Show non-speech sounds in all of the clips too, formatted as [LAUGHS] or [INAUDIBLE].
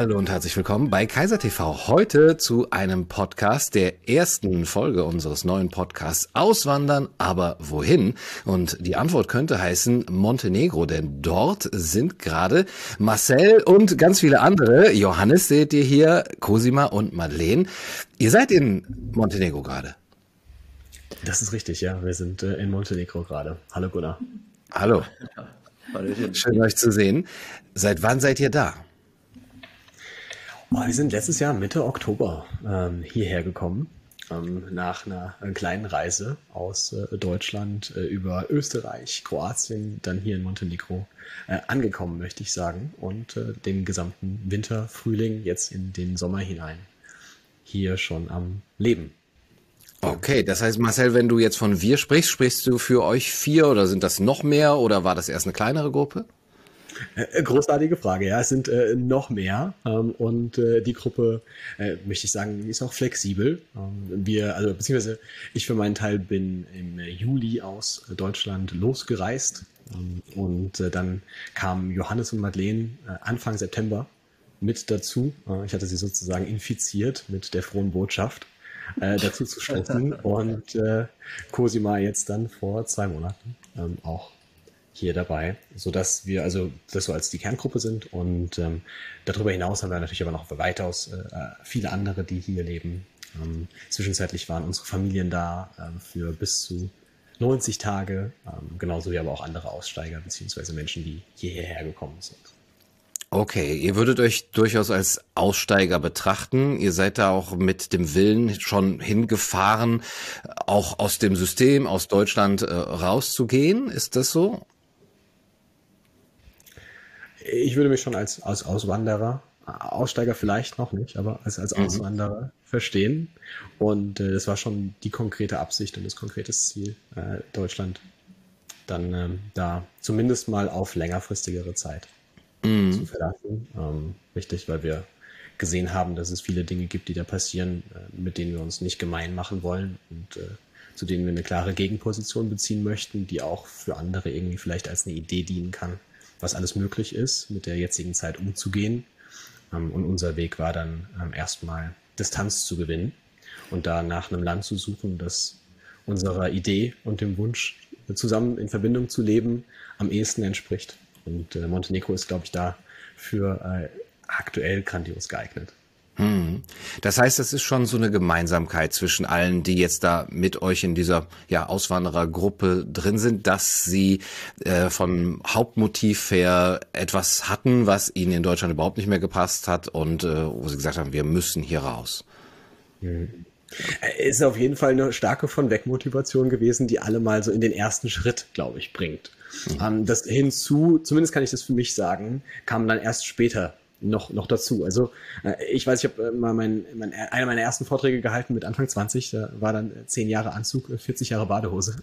Hallo und herzlich willkommen bei Kaiser TV. Heute zu einem Podcast der ersten Folge unseres neuen Podcasts Auswandern, aber wohin? Und die Antwort könnte heißen Montenegro, denn dort sind gerade Marcel und ganz viele andere, Johannes seht ihr hier, Cosima und Madeleine. Ihr seid in Montenegro gerade. Das ist richtig, ja. Wir sind äh, in Montenegro gerade. Hallo Gunnar. Hallo. Schön euch zu sehen. Seit wann seid ihr da? Oh, wir sind letztes Jahr Mitte Oktober ähm, hierher gekommen, ähm, nach einer, einer, kleinen Reise aus äh, Deutschland äh, über Österreich, Kroatien, dann hier in Montenegro äh, angekommen, möchte ich sagen, und äh, den gesamten Winter, Frühling, jetzt in den Sommer hinein hier schon am Leben. Okay, das heißt, Marcel, wenn du jetzt von wir sprichst, sprichst du für euch vier oder sind das noch mehr oder war das erst eine kleinere Gruppe? Äh, äh, großartige Frage, ja. Es sind äh, noch mehr ähm, und äh, die Gruppe, äh, möchte ich sagen, ist auch flexibel. Ähm, wir, also beziehungsweise ich für meinen Teil bin im Juli aus Deutschland losgereist ähm, und äh, dann kamen Johannes und Madeleine Anfang September mit dazu. ich hatte sie sozusagen infiziert mit der frohen Botschaft. dazu zu stoßen [LAUGHS] und Cosima jetzt dann vor zwei Monaten ähm, auch hier dabei, so dass wir also das so als die Kerngruppe sind und ähm, darüber hinaus haben wir natürlich aber noch weitaus äh, viele andere, die hier leben. Ähm, zwischenzeitlich waren unsere Familien da ähm, für bis zu 90 Tage, ähm, genauso wie aber auch andere Aussteiger beziehungsweise Menschen, die hierher gekommen sind. Okay, ihr würdet euch durchaus als Aussteiger betrachten. Ihr seid da auch mit dem Willen schon hingefahren, auch aus dem System, aus Deutschland äh, rauszugehen. Ist das so? Ich würde mich schon als, als Auswanderer, Aussteiger vielleicht noch nicht, aber als, als mhm. Auswanderer verstehen. Und äh, das war schon die konkrete Absicht und das konkrete Ziel, äh, Deutschland dann ähm, da zumindest mal auf längerfristigere Zeit mhm. zu verlassen. Ähm, richtig, weil wir gesehen haben, dass es viele Dinge gibt, die da passieren, äh, mit denen wir uns nicht gemein machen wollen und äh, zu denen wir eine klare Gegenposition beziehen möchten, die auch für andere irgendwie vielleicht als eine Idee dienen kann was alles möglich ist, mit der jetzigen Zeit umzugehen. Ähm, und unser Weg war dann ähm, erstmal Distanz zu gewinnen und da nach einem Land zu suchen, das unserer Idee und dem Wunsch, zusammen in Verbindung zu leben, am ehesten entspricht. Und äh, Montenegro ist, glaube ich, da für äh, aktuell grandios geeignet. Hm. Das heißt, es ist schon so eine Gemeinsamkeit zwischen allen, die jetzt da mit euch in dieser ja, Auswanderergruppe drin sind, dass sie äh, vom Hauptmotiv her etwas hatten, was ihnen in Deutschland überhaupt nicht mehr gepasst hat und äh, wo sie gesagt haben, wir müssen hier raus. Hm. Ist auf jeden Fall eine starke von Wegmotivation gewesen, die alle mal so in den ersten Schritt, glaube ich, bringt. Mhm. das hinzu, zumindest kann ich das für mich sagen, kam dann erst später noch, noch dazu. Also äh, ich weiß, ich habe äh, mal mein, mein, einer meiner ersten Vorträge gehalten mit Anfang 20, da war dann zehn Jahre Anzug, 40 Jahre Badehose.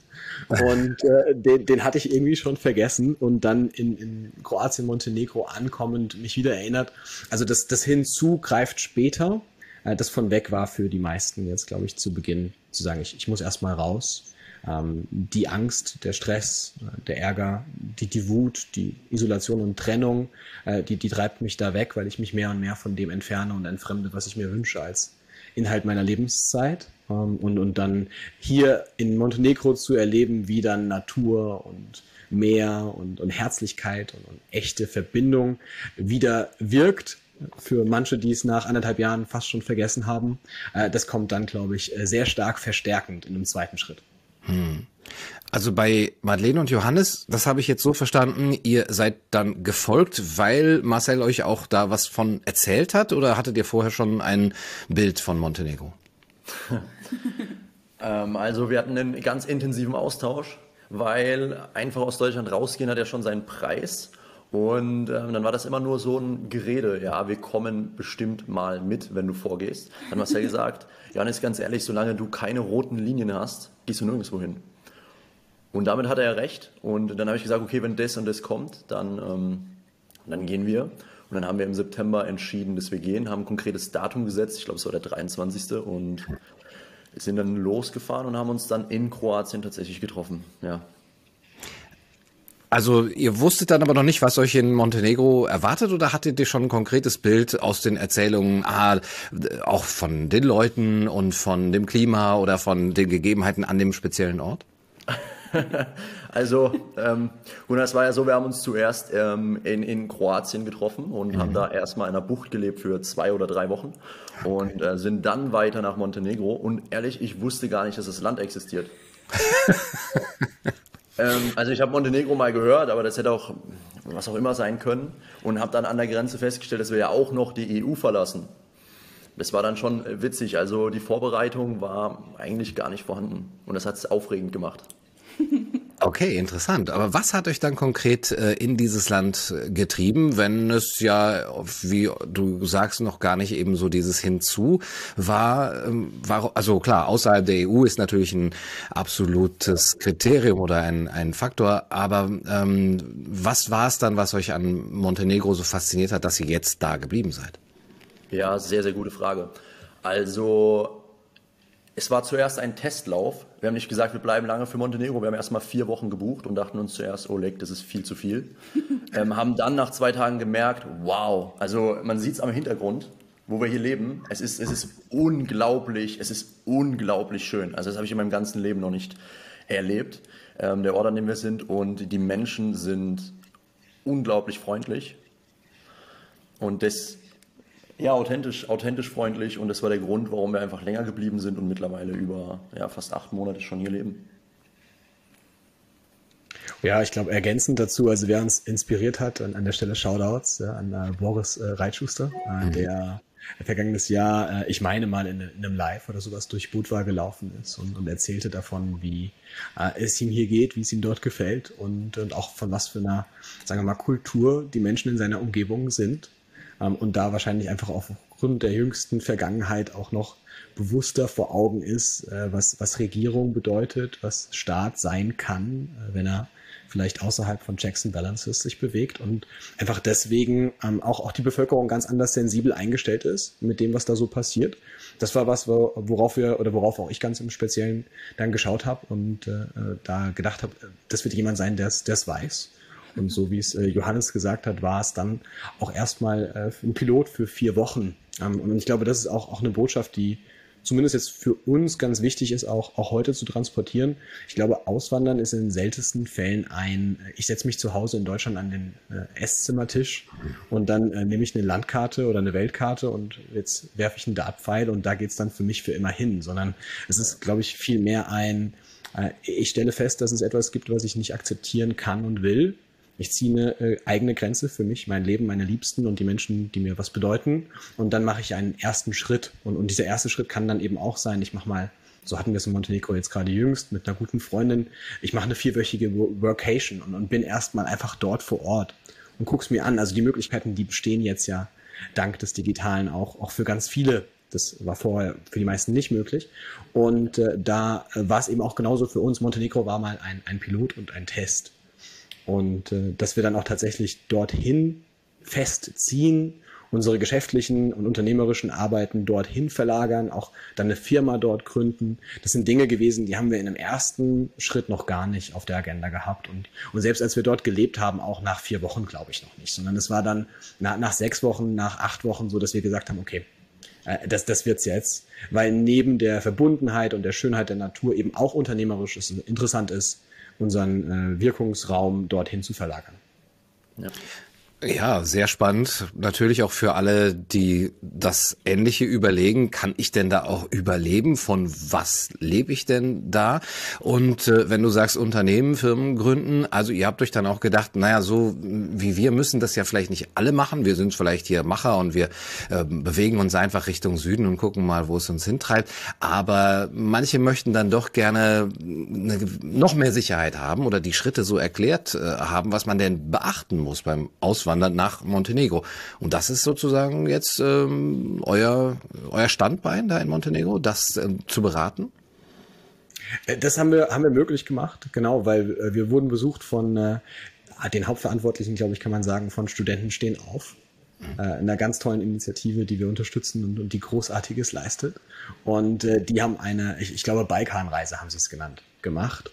Und äh, den, den hatte ich irgendwie schon vergessen und dann in, in Kroatien, Montenegro ankommend mich wieder erinnert. Also das, das hinzu greift später. Äh, das von weg war für die meisten jetzt, glaube ich, zu Beginn zu sagen, ich, ich muss erstmal raus ähm, die Angst, der Stress, der Ärger, die, die Wut, die Isolation und Trennung, äh, die, die treibt mich da weg, weil ich mich mehr und mehr von dem entferne und entfremde, was ich mir wünsche als Inhalt meiner Lebenszeit. Ähm, und, und dann hier in Montenegro zu erleben, wie dann Natur und Meer und, und Herzlichkeit und, und echte Verbindung wieder wirkt, für manche, die es nach anderthalb Jahren fast schon vergessen haben. Äh, das kommt dann, glaube ich, äh, sehr stark verstärkend in einem zweiten Schritt. Hm. Also bei Madeleine und Johannes, das habe ich jetzt so verstanden, ihr seid dann gefolgt, weil Marcel euch auch da was von erzählt hat oder hattet ihr vorher schon ein Bild von Montenegro? [LAUGHS] ähm, also wir hatten einen ganz intensiven Austausch, weil einfach aus Deutschland rausgehen hat ja schon seinen Preis. Und ähm, dann war das immer nur so ein Gerede, ja, wir kommen bestimmt mal mit, wenn du vorgehst. Dann Marcel gesagt, Johannes, ganz ehrlich, solange du keine roten Linien hast, gehst du nirgendwo hin. Und damit hat er recht. Und dann habe ich gesagt, okay, wenn das und das kommt, dann, ähm, dann gehen wir. Und dann haben wir im September entschieden, dass wir gehen, haben ein konkretes Datum gesetzt, ich glaube, es war der 23. Und sind dann losgefahren und haben uns dann in Kroatien tatsächlich getroffen. Ja. Also ihr wusstet dann aber noch nicht, was euch in Montenegro erwartet oder hattet ihr schon ein konkretes Bild aus den Erzählungen, ah, auch von den Leuten und von dem Klima oder von den Gegebenheiten an dem speziellen Ort? [LAUGHS] also, ähm, und das war ja so, wir haben uns zuerst ähm, in, in Kroatien getroffen und mhm. haben da erstmal in einer Bucht gelebt für zwei oder drei Wochen und äh, sind dann weiter nach Montenegro. Und ehrlich, ich wusste gar nicht, dass das Land existiert. [LAUGHS] ähm, also ich habe Montenegro mal gehört, aber das hätte auch was auch immer sein können und habe dann an der Grenze festgestellt, dass wir ja auch noch die EU verlassen. Das war dann schon witzig. Also die Vorbereitung war eigentlich gar nicht vorhanden und das hat es aufregend gemacht. [LAUGHS] Okay, interessant. Aber was hat euch dann konkret äh, in dieses Land äh, getrieben, wenn es ja, wie du sagst, noch gar nicht eben so dieses Hinzu war? Ähm, war also klar, außerhalb der EU ist natürlich ein absolutes Kriterium oder ein, ein Faktor. Aber ähm, was war es dann, was euch an Montenegro so fasziniert hat, dass ihr jetzt da geblieben seid? Ja, sehr, sehr gute Frage. Also es war zuerst ein Testlauf. Wir haben nicht gesagt, wir bleiben lange für Montenegro. Wir haben erst mal vier Wochen gebucht und dachten uns zuerst, oh leck, das ist viel zu viel. [LAUGHS] ähm, haben dann nach zwei Tagen gemerkt, wow, also man sieht es am Hintergrund, wo wir hier leben. Es ist, es ist unglaublich, es ist unglaublich schön. Also das habe ich in meinem ganzen Leben noch nicht erlebt. Ähm, der Ort, an dem wir sind und die Menschen sind unglaublich freundlich. Und das ja, authentisch, authentisch freundlich und das war der Grund, warum wir einfach länger geblieben sind und mittlerweile über ja, fast acht Monate schon hier leben. Ja, ich glaube, ergänzend dazu, also wer uns inspiriert hat, an, an der Stelle Shoutouts ja, an äh, Boris äh, Reitschuster, äh, mhm. der vergangenes Jahr, äh, ich meine mal in, in, einem Live oder sowas durch Budva gelaufen ist und, und erzählte davon, wie äh, es ihm hier geht, wie es ihm dort gefällt und, und auch von was für einer, sagen wir mal, Kultur die Menschen in seiner Umgebung sind ähm, und da wahrscheinlich einfach aufgrund der jüngsten Vergangenheit auch noch bewusster vor Augen ist, äh, was, was Regierung bedeutet, was Staat sein kann, äh, wenn er vielleicht außerhalb von Checks and Balances sich bewegt und einfach deswegen ähm, auch, auch die Bevölkerung ganz anders sensibel eingestellt ist mit dem, was da so passiert. Das war was, worauf wir oder worauf auch ich ganz im Speziellen dann geschaut habe und äh, da gedacht habe, das wird jemand sein, der es weiß und so wie es äh, Johannes gesagt hat, war es dann auch erstmal äh, ein Pilot für vier Wochen. Ähm, und ich glaube, das ist auch, auch eine Botschaft, die zumindest jetzt für uns ganz wichtig ist, auch, auch heute zu transportieren. Ich glaube, Auswandern ist in den seltensten Fällen ein, ich setze mich zu Hause in Deutschland an den äh, Esszimmertisch und dann äh, nehme ich eine Landkarte oder eine Weltkarte und jetzt werfe ich einen Dartpfeil und da geht's dann für mich für immer hin, sondern es ist, glaube ich, viel mehr ein, äh, ich stelle fest, dass es etwas gibt, was ich nicht akzeptieren kann und will ich ziehe eine äh, eigene Grenze für mich, mein Leben, meine Liebsten und die Menschen, die mir was bedeuten. Und dann mache ich einen ersten Schritt. Und, und dieser erste Schritt kann dann eben auch sein, ich mache mal, so hatten wir es in Montenegro jetzt gerade jüngst, mit einer guten Freundin, ich mache eine vierwöchige Workation und, und bin erstmal einfach dort vor Ort und guck's mir an. Also die Möglichkeiten, die bestehen jetzt ja dank des Digitalen auch, auch für ganz viele das war vorher für die meisten nicht möglich. Und äh, da äh, war es eben auch genauso für uns. Montenegro war mal ein, ein Pilot und ein Test. Und äh, dass wir dann auch tatsächlich dorthin festziehen, unsere geschäftlichen und unternehmerischen Arbeiten dorthin verlagern, auch dann eine Firma dort gründen. Das sind Dinge gewesen, die haben wir in einem ersten Schritt noch gar nicht auf der Agenda gehabt. Und, und selbst als wir dort gelebt haben, auch nach vier Wochen, glaube ich, noch nicht, sondern es war dann nach, nach sechs Wochen, nach acht Wochen so, dass wir gesagt haben, okay, äh, das, das wird's jetzt, weil neben der Verbundenheit und der Schönheit der Natur eben auch unternehmerisch ist, interessant ist, unseren äh, Wirkungsraum dorthin zu verlagern. Ja. Ja, sehr spannend. Natürlich auch für alle, die das Ähnliche überlegen. Kann ich denn da auch überleben? Von was lebe ich denn da? Und äh, wenn du sagst Unternehmen, Firmen gründen, also ihr habt euch dann auch gedacht, naja, so wie wir müssen das ja vielleicht nicht alle machen. Wir sind vielleicht hier Macher und wir äh, bewegen uns einfach Richtung Süden und gucken mal, wo es uns hintreibt. Aber manche möchten dann doch gerne eine, noch mehr Sicherheit haben oder die Schritte so erklärt äh, haben, was man denn beachten muss beim Auswandern auswandern nach Montenegro. Und das ist sozusagen jetzt ähm, euer, euer Standbein da in Montenegro, das äh, zu beraten? Äh, das haben wir, haben wir möglich gemacht, genau, weil äh, wir wurden besucht von äh, den Hauptverantwortlichen, glaube ich, kann man sagen, von Studenten stehen auf. Mhm. Äh, einer ganz tollen Initiative, die wir unterstützen und, und die Großartiges leistet. Und äh, die haben eine, ich, ich glaube, Balkanreise haben sie es genannt, gemacht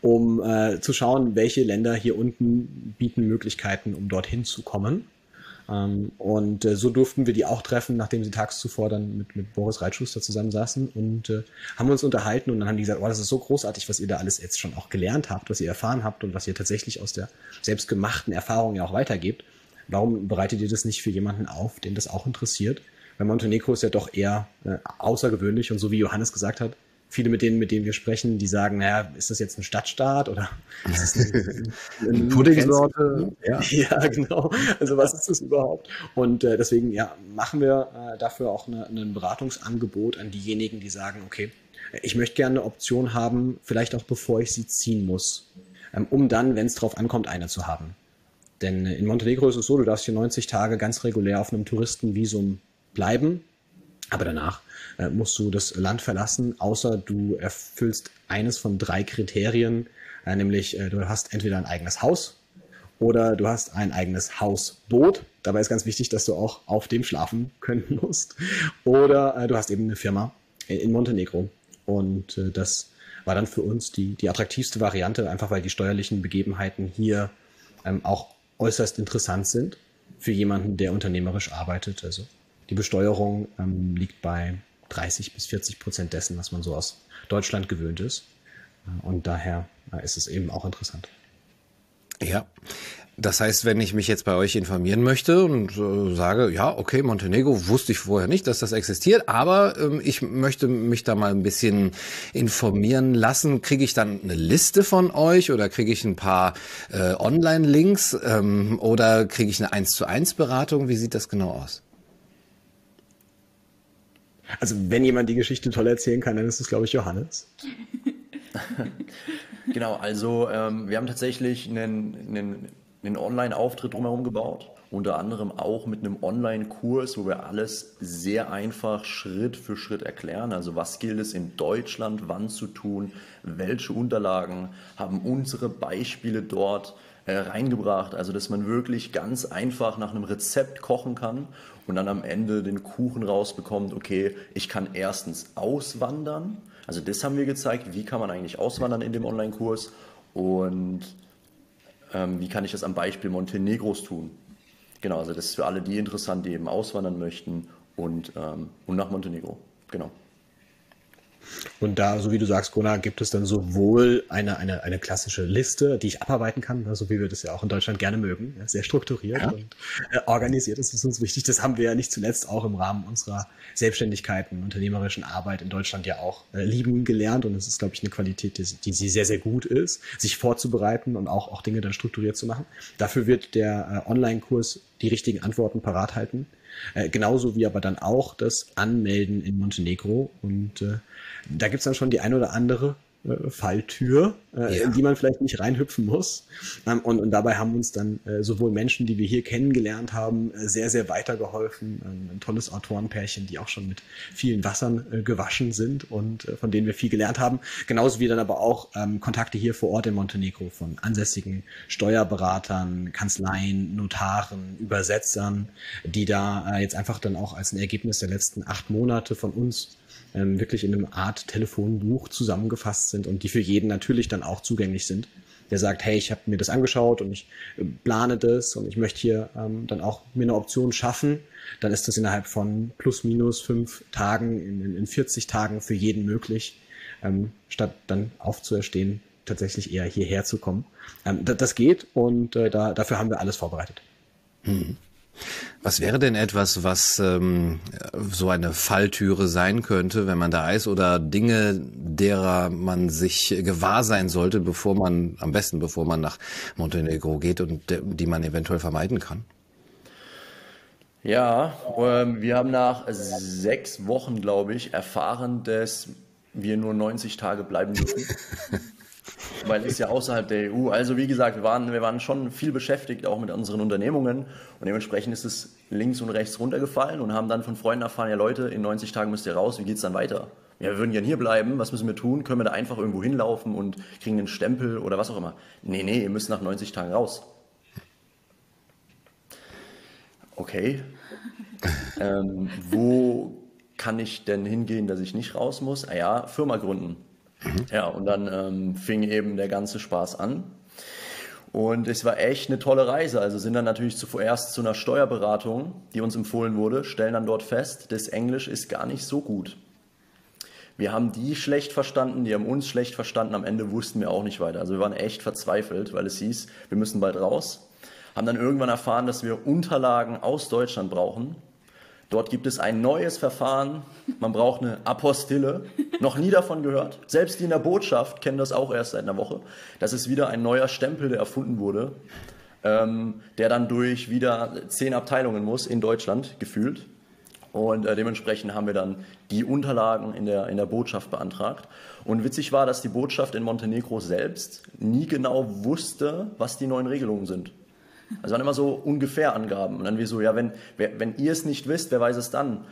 um äh, zu schauen, welche Länder hier unten bieten Möglichkeiten, um dorthin zu kommen. Ähm, und äh, so durften wir die auch treffen, nachdem sie tags zuvor dann mit, mit Boris Reitschuster zusammensaßen und äh, haben uns unterhalten und dann haben die gesagt, oh, das ist so großartig, was ihr da alles jetzt schon auch gelernt habt, was ihr erfahren habt und was ihr tatsächlich aus der selbstgemachten Erfahrung ja auch weitergebt. Warum bereitet ihr das nicht für jemanden auf, den das auch interessiert? Weil Montenegro ist ja doch eher äh, außergewöhnlich und so wie Johannes gesagt hat, viele mit denen, mit denen wir sprechen, die sagen, naja, ist das jetzt ein Stadtstaat oder [LAUGHS] ist das eine, eine Puddingsorte? Ja. [LAUGHS] ja, genau. Also was ist das überhaupt? Und äh, deswegen ja, machen wir äh, dafür auch eine, ein Beratungsangebot an diejenigen, die sagen, okay, ich möchte gerne eine Option haben, vielleicht auch bevor ich sie ziehen muss, ähm, um dann, wenn es drauf ankommt, eine zu haben. Denn in Montenegro ist es so, du darfst hier 90 Tage ganz regulär auf einem Touristenvisum bleiben, aber danach äh, musst du das Land verlassen, außer du erfüllst eines von drei Kriterien, äh, nämlich äh, du hast entweder ein eigenes Haus oder du hast ein eigenes Hausboot. Dabei ist ganz wichtig, dass du auch auf dem schlafen können [LAUGHS] musst. Oder äh, du hast eben eine Firma in, in Montenegro. Und äh, das war dann für uns die, die attraktivste Variante, einfach weil die steuerlichen Begebenheiten hier ähm, auch äußerst interessant sind für jemanden, der unternehmerisch arbeitet. Also die Besteuerung ähm, liegt bei 30 bis 40 Prozent dessen, was man so aus Deutschland gewöhnt ist. Äh, und daher äh, ist es eben auch interessant. Ja. Das heißt, wenn ich mich jetzt bei euch informieren möchte und äh, sage, ja, okay, Montenegro wusste ich vorher nicht, dass das existiert, aber ähm, ich möchte mich da mal ein bisschen informieren lassen, kriege ich dann eine Liste von euch oder kriege ich ein paar äh, Online-Links ähm, oder kriege ich eine 1 zu 1 Beratung? Wie sieht das genau aus? Also wenn jemand die Geschichte toll erzählen kann, dann ist es, glaube ich, Johannes. [LAUGHS] genau, also ähm, wir haben tatsächlich einen, einen, einen Online-Auftritt drumherum gebaut. Unter anderem auch mit einem Online-Kurs, wo wir alles sehr einfach Schritt für Schritt erklären. Also was gilt es in Deutschland, wann zu tun, welche Unterlagen, haben unsere Beispiele dort äh, reingebracht. Also dass man wirklich ganz einfach nach einem Rezept kochen kann und dann am Ende den Kuchen rausbekommt, okay, ich kann erstens auswandern. Also das haben wir gezeigt, wie kann man eigentlich auswandern in dem Online-Kurs und ähm, wie kann ich das am Beispiel Montenegros tun. Genau, also das ist für alle die interessant, die eben auswandern möchten und, ähm, und nach Montenegro. Genau. Und da, so wie du sagst, Gunnar, gibt es dann sowohl eine, eine, eine klassische Liste, die ich abarbeiten kann, so wie wir das ja auch in Deutschland gerne mögen, sehr strukturiert ja. und äh, organisiert. Das ist uns wichtig. Das haben wir ja nicht zuletzt auch im Rahmen unserer Selbstständigkeiten, unternehmerischen Arbeit in Deutschland ja auch äh, lieben gelernt. Und es ist, glaube ich, eine Qualität, die, die sie sehr, sehr gut ist, sich vorzubereiten und auch, auch Dinge dann strukturiert zu machen. Dafür wird der äh, Online-Kurs die richtigen Antworten parat halten. Äh, genauso wie aber dann auch das Anmelden in Montenegro. Und äh, da gibt's dann schon die ein oder andere äh, Falltür, äh, ja. in die man vielleicht nicht reinhüpfen muss. Ähm, und, und dabei haben uns dann äh, sowohl Menschen, die wir hier kennengelernt haben, äh, sehr, sehr weitergeholfen. Ähm, ein tolles Autorenpärchen, die auch schon mit vielen Wassern gewaschen sind und von denen wir viel gelernt haben. Genauso wie dann aber auch ähm, Kontakte hier vor Ort in Montenegro von ansässigen Steuerberatern, Kanzleien, Notaren, Übersetzern, die da jetzt einfach dann auch als ein Ergebnis der letzten acht Monate von uns ähm, wirklich in einem Art Telefonbuch zusammengefasst sind und die für jeden natürlich dann auch zugänglich sind. Der sagt, hey, ich habe mir das angeschaut und ich äh, plane das und ich möchte hier ähm, dann auch mir eine Option schaffen, dann ist das innerhalb von plus minus fünf Tagen, in, in 40 Tagen für jeden möglich, ähm, statt dann aufzuerstehen, tatsächlich eher hierher zu kommen. Ähm, das, geht und äh, da, dafür haben wir alles vorbereitet. Hm. Was wäre denn etwas, was ähm, so eine Falltüre sein könnte, wenn man da ist, oder Dinge, derer man sich gewahr sein sollte, bevor man, am besten bevor man nach Montenegro geht und die man eventuell vermeiden kann? Ja, ähm, wir haben nach sechs Wochen, glaube ich, erfahren, dass wir nur 90 Tage bleiben dürfen. [LAUGHS] weil es ja außerhalb der EU. Also wie gesagt, wir waren, wir waren schon viel beschäftigt, auch mit unseren Unternehmungen und dementsprechend ist es links und rechts runtergefallen und haben dann von Freunden erfahren, ja Leute, in 90 Tagen müsst ihr raus, wie geht es dann weiter? Ja, wir würden gerne hier bleiben, was müssen wir tun? Können wir da einfach irgendwo hinlaufen und kriegen einen Stempel oder was auch immer? Nee, nee, ihr müsst nach 90 Tagen raus. Okay. [LAUGHS] ähm, wo kann ich denn hingehen, dass ich nicht raus muss? Ah ja, Firma gründen. Mhm. Ja, und dann ähm, fing eben der ganze Spaß an. Und es war echt eine tolle Reise. Also sind dann natürlich zuerst zu einer Steuerberatung, die uns empfohlen wurde, stellen dann dort fest, das Englisch ist gar nicht so gut. Wir haben die schlecht verstanden, die haben uns schlecht verstanden. Am Ende wussten wir auch nicht weiter. Also wir waren echt verzweifelt, weil es hieß, wir müssen bald raus. Haben dann irgendwann erfahren, dass wir Unterlagen aus Deutschland brauchen. Dort gibt es ein neues Verfahren. Man braucht eine Apostille. Noch nie davon gehört. Selbst die in der Botschaft kennen das auch erst seit einer Woche. Das ist wieder ein neuer Stempel, der erfunden wurde, ähm, der dann durch wieder zehn Abteilungen muss in Deutschland gefühlt. Und äh, dementsprechend haben wir dann die Unterlagen in der, in der Botschaft beantragt. Und witzig war, dass die Botschaft in Montenegro selbst nie genau wusste, was die neuen Regelungen sind. Also waren immer so ungefähr Angaben. Und dann wie so, ja, wenn, wenn ihr es nicht wisst, wer weiß es dann?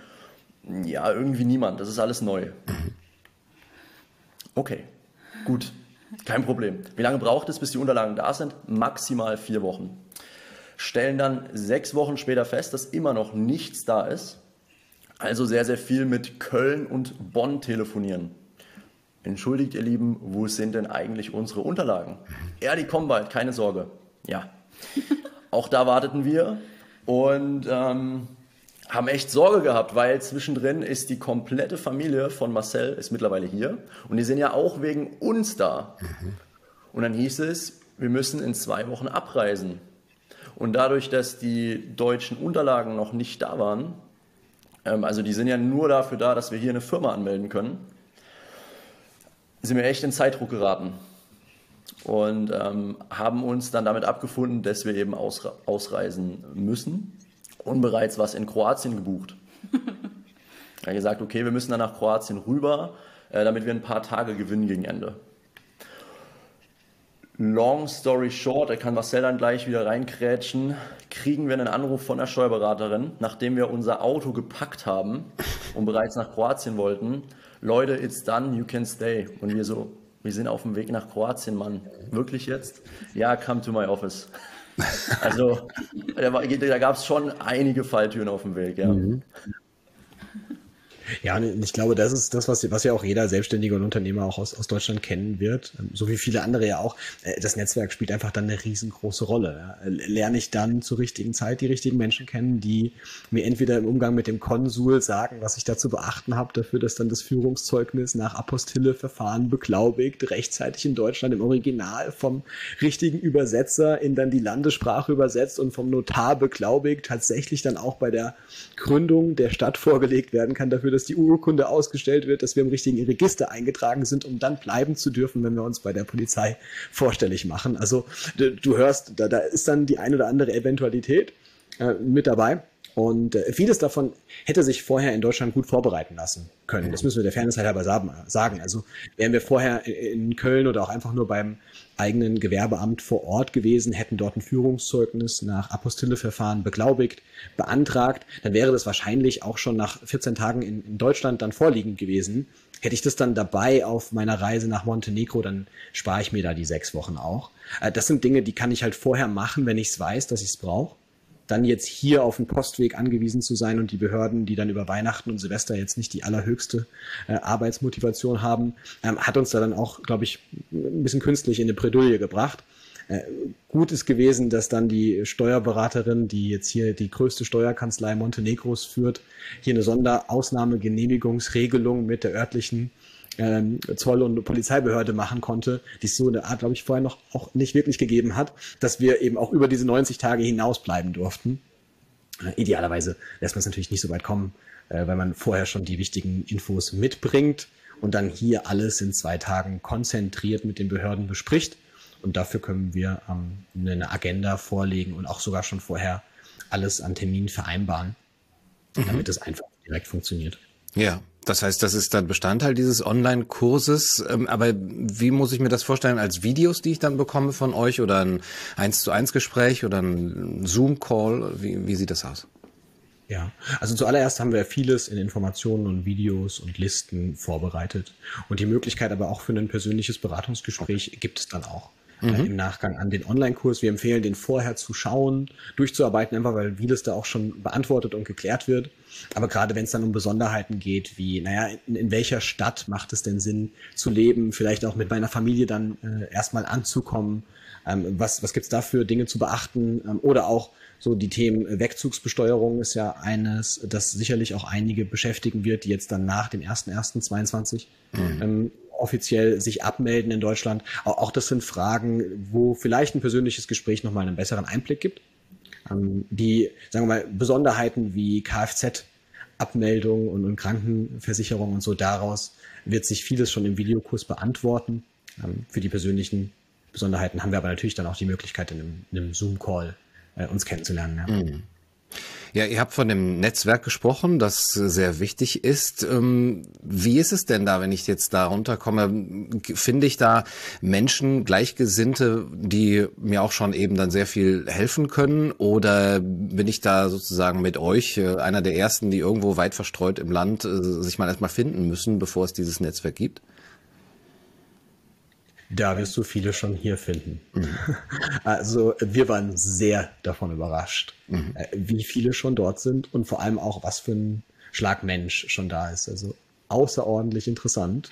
Ja, irgendwie niemand. Das ist alles neu. Okay, gut, kein Problem. Wie lange braucht es, bis die Unterlagen da sind? Maximal vier Wochen. Stellen dann sechs Wochen später fest, dass immer noch nichts da ist also sehr, sehr viel mit Köln und Bonn telefonieren. Entschuldigt, ihr Lieben, wo sind denn eigentlich unsere Unterlagen? Ja, die kommen bald, keine Sorge. Ja, [LAUGHS] auch da warteten wir und ähm, haben echt Sorge gehabt, weil zwischendrin ist die komplette Familie von Marcel ist mittlerweile hier und die sind ja auch wegen uns da. Und dann hieß es, wir müssen in zwei Wochen abreisen. Und dadurch, dass die deutschen Unterlagen noch nicht da waren, ähm, also die sind ja nur dafür da, dass wir hier eine Firma anmelden können. Sind wir echt in Zeitdruck geraten und ähm, haben uns dann damit abgefunden, dass wir eben ausre ausreisen müssen und bereits was in Kroatien gebucht. [LAUGHS] Er hat gesagt, okay, wir müssen dann nach Kroatien rüber, äh, damit wir ein paar Tage gewinnen gegen Ende. Long story short, da kann Marcel dann gleich wieder reinkrätschen, kriegen wir einen Anruf von der Steuerberaterin, nachdem wir unser Auto gepackt haben und bereits nach Kroatien wollten. Leute, it's done, you can stay. Und wir so, wir sind auf dem Weg nach Kroatien, Mann. Wirklich jetzt? Ja, come to my office. Also, da, da gab es schon einige Falltüren auf dem Weg, ja. Mhm. Ja, und ich glaube, das ist das, was, was ja auch jeder Selbstständige und Unternehmer auch aus, aus Deutschland kennen wird, ähm, so wie viele andere ja auch. Äh, das Netzwerk spielt einfach dann eine riesengroße Rolle. Lerne ich dann zur richtigen Zeit die richtigen Menschen kennen, die mir entweder im Umgang mit dem Konsul sagen, was ich da zu beachten habe, dafür, dass dann das Führungszeugnis nach Apostille-Verfahren beglaubigt, rechtzeitig in Deutschland im Original vom richtigen Übersetzer in dann die Landessprache übersetzt und vom Notar beglaubigt, tatsächlich dann auch bei der Gründung der Stadt vorgelegt werden kann, dafür, dass dass die Urkunde ausgestellt wird, dass wir im richtigen Register eingetragen sind, um dann bleiben zu dürfen, wenn wir uns bei der Polizei vorstellig machen. Also du, du hörst, da, da ist dann die ein oder andere Eventualität äh, mit dabei. Und äh, vieles davon hätte sich vorher in Deutschland gut vorbereiten lassen können. Das müssen wir der Fairness halber sagen. Also wären wir vorher in Köln oder auch einfach nur beim eigenen Gewerbeamt vor Ort gewesen, hätten dort ein Führungszeugnis nach Apostilleverfahren beglaubigt, beantragt, dann wäre das wahrscheinlich auch schon nach 14 Tagen in, in Deutschland dann vorliegend gewesen. Hätte ich das dann dabei auf meiner Reise nach Montenegro, dann spare ich mir da die sechs Wochen auch. Äh, das sind Dinge, die kann ich halt vorher machen, wenn ich es weiß, dass ich es brauche dann jetzt hier auf den Postweg angewiesen zu sein und die Behörden, die dann über Weihnachten und Silvester jetzt nicht die allerhöchste äh, Arbeitsmotivation haben, ähm, hat uns da dann auch, glaube ich, ein bisschen künstlich in eine Bredouille gebracht. Äh, gut ist gewesen, dass dann die Steuerberaterin, die jetzt hier die größte Steuerkanzlei Montenegros führt, hier eine Sonderausnahmegenehmigungsregelung mit der örtlichen ähm, Zoll- und Polizeibehörde machen konnte, die es so eine Art, glaube ich, vorher noch auch nicht wirklich gegeben hat, dass wir eben auch über diese 90 Tage hinaus bleiben durften. Äh, idealerweise lässt man es natürlich nicht so weit kommen, äh, weil man vorher schon die wichtigen Infos mitbringt und dann hier alles in zwei Tagen konzentriert mit den Behörden bespricht. Und dafür können wir ähm, eine Agenda vorlegen und auch sogar schon vorher alles an Terminen vereinbaren, mhm. damit es einfach direkt funktioniert. Ja, das heißt, das ist dann Bestandteil dieses Online-Kurses. Ähm, aber wie muss ich mir das vorstellen? Als Videos, die ich dann bekomme von euch oder ein 1 zu 1 Gespräch oder ein Zoom-Call? Wie, wie sieht das aus? Ja, also zuallererst haben wir vieles in Informationen und Videos und Listen vorbereitet. Und die Möglichkeit aber auch für ein persönliches Beratungsgespräch gibt es dann auch. Mhm. im Nachgang an den Online-Kurs. Wir empfehlen, den vorher zu schauen, durchzuarbeiten, einfach weil vieles da auch schon beantwortet und geklärt wird. Aber gerade wenn es dann um Besonderheiten geht, wie, naja, in, in, welcher Stadt macht es denn Sinn zu leben, vielleicht auch mit meiner Familie dann äh, erstmal anzukommen, ähm, was, was gibt's da für Dinge zu beachten ähm, oder auch so die Themen Wegzugsbesteuerung ist ja eines, das sicherlich auch einige beschäftigen wird, die jetzt dann nach dem 1.1.22 mhm. ähm, offiziell sich abmelden in Deutschland. Auch, auch das sind Fragen, wo vielleicht ein persönliches Gespräch nochmal einen besseren Einblick gibt. Ähm, die, sagen wir mal, Besonderheiten wie Kfz Abmeldung und, und Krankenversicherung und so daraus wird sich vieles schon im Videokurs beantworten. Ähm, für die persönlichen Besonderheiten haben wir aber natürlich dann auch die Möglichkeit, in einem, in einem Zoom-Call äh, uns kennenzulernen. Ja. Mhm. Ja, ihr habt von dem Netzwerk gesprochen, das sehr wichtig ist. Ähm, wie ist es denn da, wenn ich jetzt da runterkomme? Finde ich da Menschen, Gleichgesinnte, die mir auch schon eben dann sehr viel helfen können? Oder bin ich da sozusagen mit euch äh, einer der ersten, die irgendwo weit verstreut im Land äh, sich mal erstmal finden müssen, bevor es dieses Netzwerk gibt? Da wirst du viele schon hier finden. Mhm. [LAUGHS] Also wir waren sehr davon überrascht, mhm. Äh, wie viele schon dort sind und vor allem auch, was für ein Schlag Mensch schon da ist. Also außerordentlich interessant.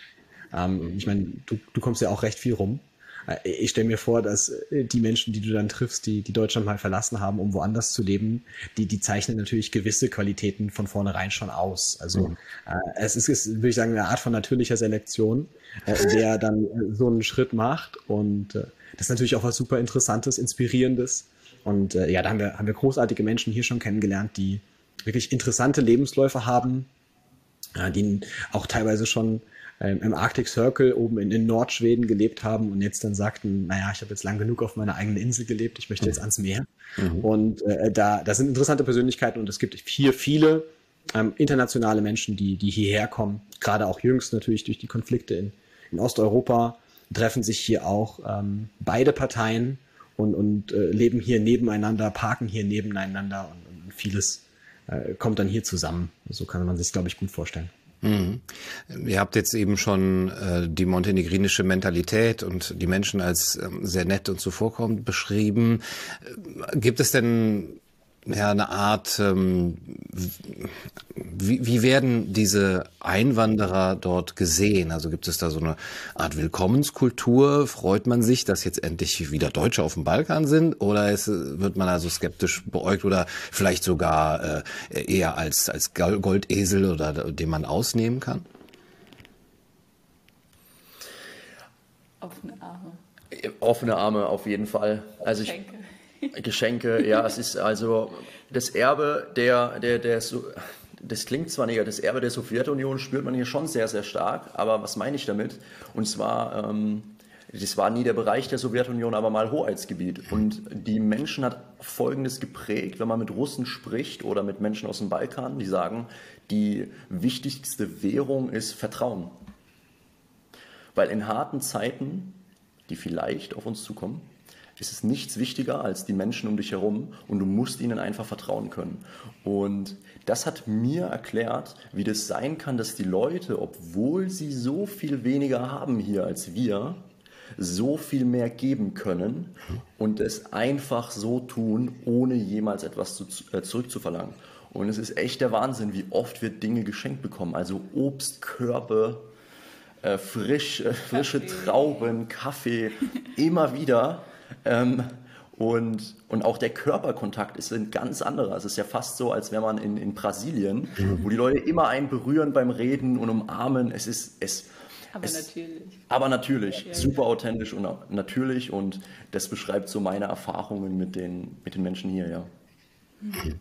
Ähm, ich meine, du, du kommst ja auch recht viel rum. Äh, ich stelle mir vor, dass äh, die Menschen, die du dann triffst, die, die Deutschland mal verlassen haben, um woanders zu leben, die, die zeichnen natürlich gewisse Qualitäten von vornherein schon aus. Also mhm. äh, es ist, ist, würde ich sagen, eine Art von natürlicher Selektion, äh, [LAUGHS] der dann äh, so einen Schritt macht. Und äh, das ist natürlich auch was super Interessantes, Inspirierendes. Und äh, ja, da haben wir, haben wir großartige Menschen hier schon kennengelernt, die wirklich interessante Lebensläufe haben, äh, die auch teilweise schon ähm, im Arctic Circle oben in, in, Nordschweden gelebt haben und jetzt dann sagten, naja, ich habe jetzt lang genug auf meiner eigenen Insel gelebt, ich möchte jetzt mhm. ans Meer. Mhm. Und äh, da, da sind interessante Persönlichkeiten und es gibt hier viele ähm, internationale Menschen, die, die hierher kommen, gerade auch jüngst natürlich durch die Konflikte in, in Osteuropa, treffen sich hier auch ähm, beide Parteien und, und äh, leben hier nebeneinander, parken hier nebeneinander und, und vieles äh, kommt dann hier zusammen. So kann man sich, glaube ich, gut vorstellen. Mhm. Ihr habt jetzt eben schon äh, die montenegrinische Mentalität und die Menschen als ähm, sehr nett und zuvorkommend beschrieben. Äh, gibt es denn ja, eine Art, ähm, wie, wie werden diese Einwanderer dort gesehen? Also gibt es da so eine Art Willkommenskultur? Freut man sich, dass jetzt endlich wieder Deutsche auf dem Balkan sind? Oder ist, wird man also skeptisch beäugt oder vielleicht sogar äh, eher als, als Goldesel oder den man ausnehmen kann? Offene Arme. Offene Arme auf jeden Fall. Also ich, Geschenke, ja, es ist also das Erbe der, der, der, das klingt zwar nicht, das Erbe der Sowjetunion spürt man hier schon sehr, sehr stark, aber was meine ich damit? Und zwar, ähm, das war nie der Bereich der Sowjetunion, aber mal Hoheitsgebiet. Und die Menschen hat Folgendes geprägt, wenn man mit Russen spricht oder mit Menschen aus dem Balkan, die sagen, die wichtigste Währung ist Vertrauen. Weil in harten Zeiten, die vielleicht auf uns zukommen, ist es nichts wichtiger als die Menschen um dich herum und du musst ihnen einfach vertrauen können. Und das hat mir erklärt, wie das sein kann, dass die Leute, obwohl sie so viel weniger haben hier als wir, so viel mehr geben können und es einfach so tun, ohne jemals etwas zu, äh, zurückzuverlangen. Und es ist echt der Wahnsinn, wie oft wir Dinge geschenkt bekommen. Also Obstkörbe, äh, frisch, äh, frische Trauben, Kaffee, immer wieder. Ähm, und, und auch der Körperkontakt ist ein ganz anderer. Es ist ja fast so, als wäre man in, in Brasilien, mhm. wo die Leute immer einen berühren beim Reden und umarmen. Es ist es. Aber es, natürlich. Aber natürlich, ja, super ja. authentisch und natürlich und das beschreibt so meine Erfahrungen mit den, mit den Menschen hier, ja. Mhm.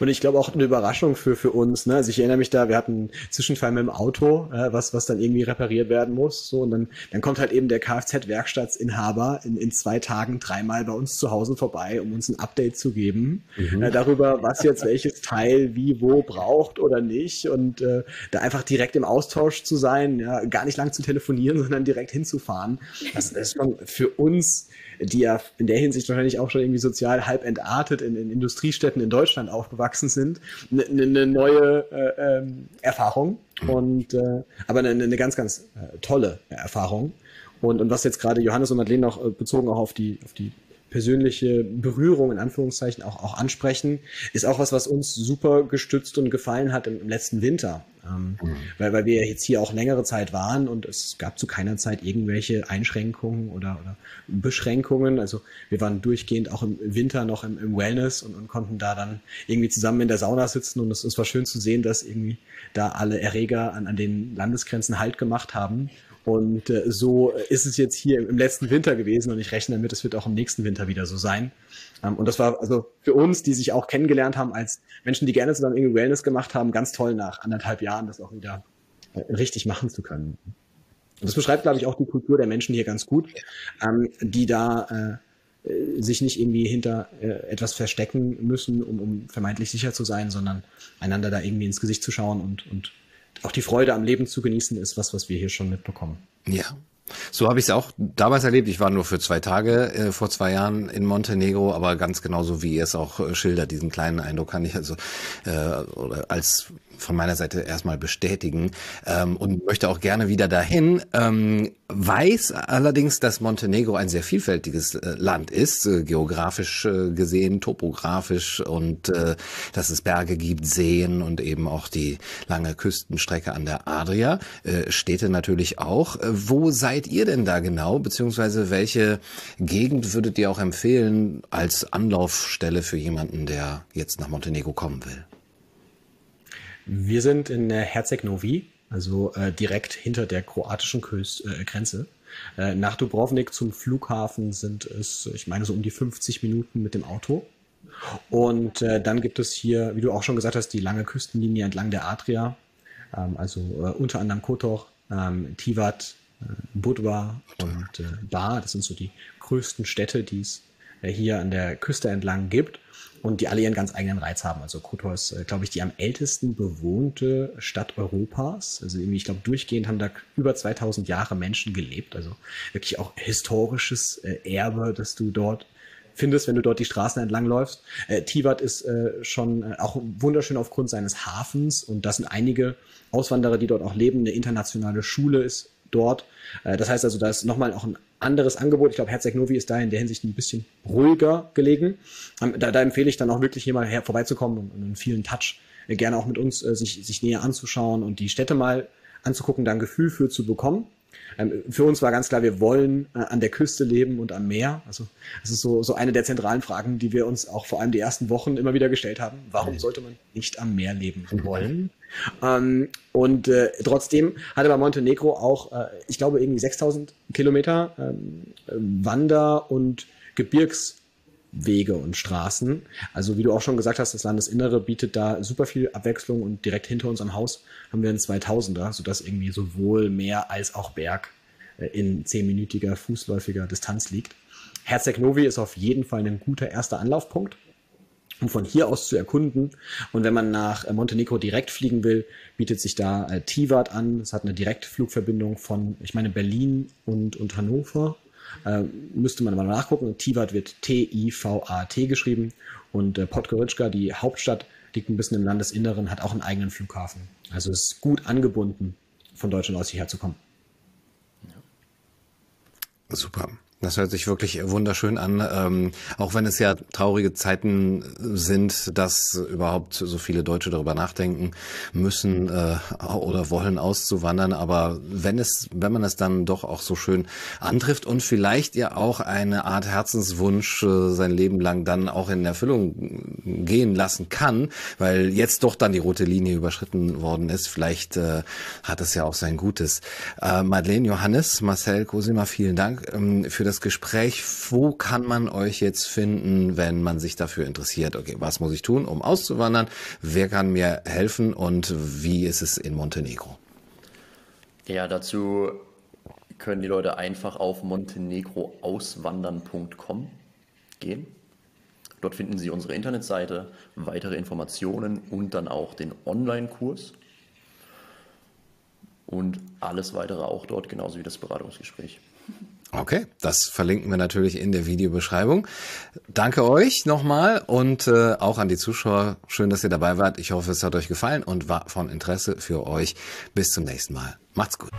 Und ich glaube auch eine Überraschung für, für uns. Ne? Also ich erinnere mich da, wir hatten einen Zwischenfall mit dem Auto, äh, was, was dann irgendwie repariert werden muss. So, und dann, dann kommt halt eben der Kfz-Werkstattsinhaber in, in zwei Tagen dreimal bei uns zu Hause vorbei, um uns ein Update zu geben mhm. äh, darüber, was jetzt welches Teil wie wo braucht oder nicht. Und äh, da einfach direkt im Austausch zu sein, ja, gar nicht lang zu telefonieren, [LAUGHS] sondern direkt hinzufahren. Das, das ist schon für uns die ja in der Hinsicht wahrscheinlich auch schon irgendwie sozial halb entartet in, in Industriestädten in Deutschland aufgewachsen sind, eine ne, ne neue äh, ähm, Erfahrung und äh, aber eine, eine ganz, ganz äh, tolle Erfahrung. Und, und was jetzt gerade Johannes und Madeleine noch äh, bezogen auch auf die, auf die persönliche Berührung in Anführungszeichen auch, auch ansprechen, ist auch was, was uns super gestützt und gefallen hat im, im letzten Winter. Ähm, mhm. weil, weil wir jetzt hier auch längere Zeit waren und es gab zu keiner Zeit irgendwelche Einschränkungen oder, oder Beschränkungen. Also wir waren durchgehend auch im Winter noch im, im Wellness und, und, konnten da dann irgendwie zusammen in der Sauna sitzen und es, es war schön zu sehen, dass irgendwie da alle Erreger an, an den Landesgrenzen Halt gemacht haben und äh, so ist es jetzt hier im, letzten Winter gewesen und ich rechne damit, es wird auch im nächsten Winter wieder so sein. Ähm, und das war also für uns, die sich auch kennengelernt haben als Menschen, die gerne zusammen irgendwie Wellness gemacht haben, ganz toll nach anderthalb Jahren das auch wieder äh, richtig machen zu können. Und das beschreibt, glaube ich, auch die Kultur der Menschen hier ganz gut, ähm, die da äh, äh, sich nicht irgendwie hinter äh, etwas verstecken müssen, um, um vermeintlich sicher zu sein, sondern einander da irgendwie ins Gesicht zu schauen und, und auch die Freude am Leben zu genießen, ist was, was wir hier schon mitbekommen. Ja. So habe ich es auch damals erlebt. Ich war nur für zwei Tage äh, vor zwei Jahren in Montenegro, aber ganz genauso wie ihr es auch äh, schildert, diesen kleinen Eindruck kann ich also äh, als von meiner Seite erstmal bestätigen ähm, und möchte auch gerne wieder dahin. Ähm, weiß allerdings, dass Montenegro ein sehr vielfältiges äh, Land ist, äh, geografisch äh, gesehen, topografisch und äh, dass es Berge gibt, Seen und eben auch die lange Küstenstrecke an der Adria. Äh, Städte natürlich auch. Äh, wo seid ihr denn da genau, beziehungsweise welche Gegend würdet ihr auch empfehlen als Anlaufstelle für jemanden, der jetzt nach Montenegro kommen will? Wir sind in Herzeg Novi, also äh, direkt hinter der kroatischen Küst, äh, Grenze. Äh, nach Dubrovnik zum Flughafen sind es, ich meine, so um die 50 Minuten mit dem Auto. Und äh, dann gibt es hier, wie du auch schon gesagt hast, die lange Küstenlinie entlang der Adria, ähm, also äh, unter anderem Kotor, ähm, Tivat, äh, Budva und äh, Bar. Das sind so die größten Städte, die es hier an der Küste entlang gibt und die alle ihren ganz eigenen Reiz haben. Also Kotor ist, äh, glaube ich, die am ältesten bewohnte Stadt Europas. Also irgendwie, ich glaube, durchgehend haben da über 2000 Jahre Menschen gelebt. Also wirklich auch historisches äh, Erbe, das du dort findest, wenn du dort die Straßen entlang läufst. Äh, Tivat ist äh, schon äh, auch wunderschön aufgrund seines Hafens und das sind einige Auswanderer, die dort auch leben. Eine internationale Schule ist dort. Äh, das heißt also, da ist nochmal auch ein anderes Angebot. Ich glaube, Herzeg Novi ist da in der Hinsicht ein bisschen ruhiger gelegen. Ähm, da, da empfehle ich dann auch wirklich hier mal her vorbeizukommen und, einen vielen Touch äh, gerne auch mit uns äh, sich, sich näher anzuschauen und die Städte mal anzugucken, da ein Gefühl für zu bekommen. Ähm, für uns war ganz klar, wir wollen an der Küste leben und am Meer. Also das ist so, so eine der zentralen Fragen, die wir uns auch vor allem die ersten Wochen immer wieder gestellt haben. Warum sollte man nicht am Meer leben wollen? Ähm, und äh, trotzdem hatte bei Montenegro auch, äh, ich glaube, irgendwie 6000 Kilometer ähm, Wander- und Gebirgswege und Straßen. Also wie du auch schon gesagt hast, das Landesinnere bietet da super viel Abwechslung und direkt hinter uns am Haus haben wir einen 2000er, sodass irgendwie sowohl Meer als auch Berg äh, in zehnminütiger fußläufiger Distanz liegt. Herzeg Novi ist auf jeden Fall ein guter erster Anlaufpunkt um von hier aus zu erkunden. Und wenn man nach äh, Montenegro direkt fliegen will, bietet sich da äh, Tivat an. Es hat eine Direktflugverbindung von, ich meine, Berlin und, und Hannover. Äh, müsste man mal nachgucken. Tivat wird T-I-V-A-T geschrieben. Und äh, Podgorica, die Hauptstadt, liegt ein bisschen im Landesinneren, hat auch einen eigenen Flughafen. Also ist gut angebunden, von Deutschland aus hierher zu kommen. Super. Das hört sich wirklich wunderschön an, ähm, auch wenn es ja traurige Zeiten sind, dass überhaupt so viele Deutsche darüber nachdenken müssen äh, oder wollen auszuwandern. Aber wenn es, wenn man es dann doch auch so schön antrifft und vielleicht ja auch eine Art Herzenswunsch äh, sein Leben lang dann auch in Erfüllung gehen lassen kann, weil jetzt doch dann die rote Linie überschritten worden ist, vielleicht äh, hat es ja auch sein Gutes. Äh, Madeleine Johannes, Marcel Cosima, vielen Dank ähm, für das das Gespräch. Wo kann man euch jetzt finden, wenn man sich dafür interessiert? Okay, was muss ich tun, um auszuwandern? Wer kann mir helfen und wie ist es in Montenegro? Ja, dazu können die Leute einfach auf montenegroauswandern.com gehen. Dort finden Sie unsere Internetseite, weitere Informationen und dann auch den Online-Kurs. Und alles weitere auch dort, genauso wie das Beratungsgespräch. Okay, das verlinken wir natürlich in der Videobeschreibung. Danke euch nochmal und äh, auch an die Zuschauer. Schön, dass ihr dabei wart. Ich hoffe, es hat euch gefallen und war von Interesse für euch. Bis zum nächsten Mal. Macht's gut.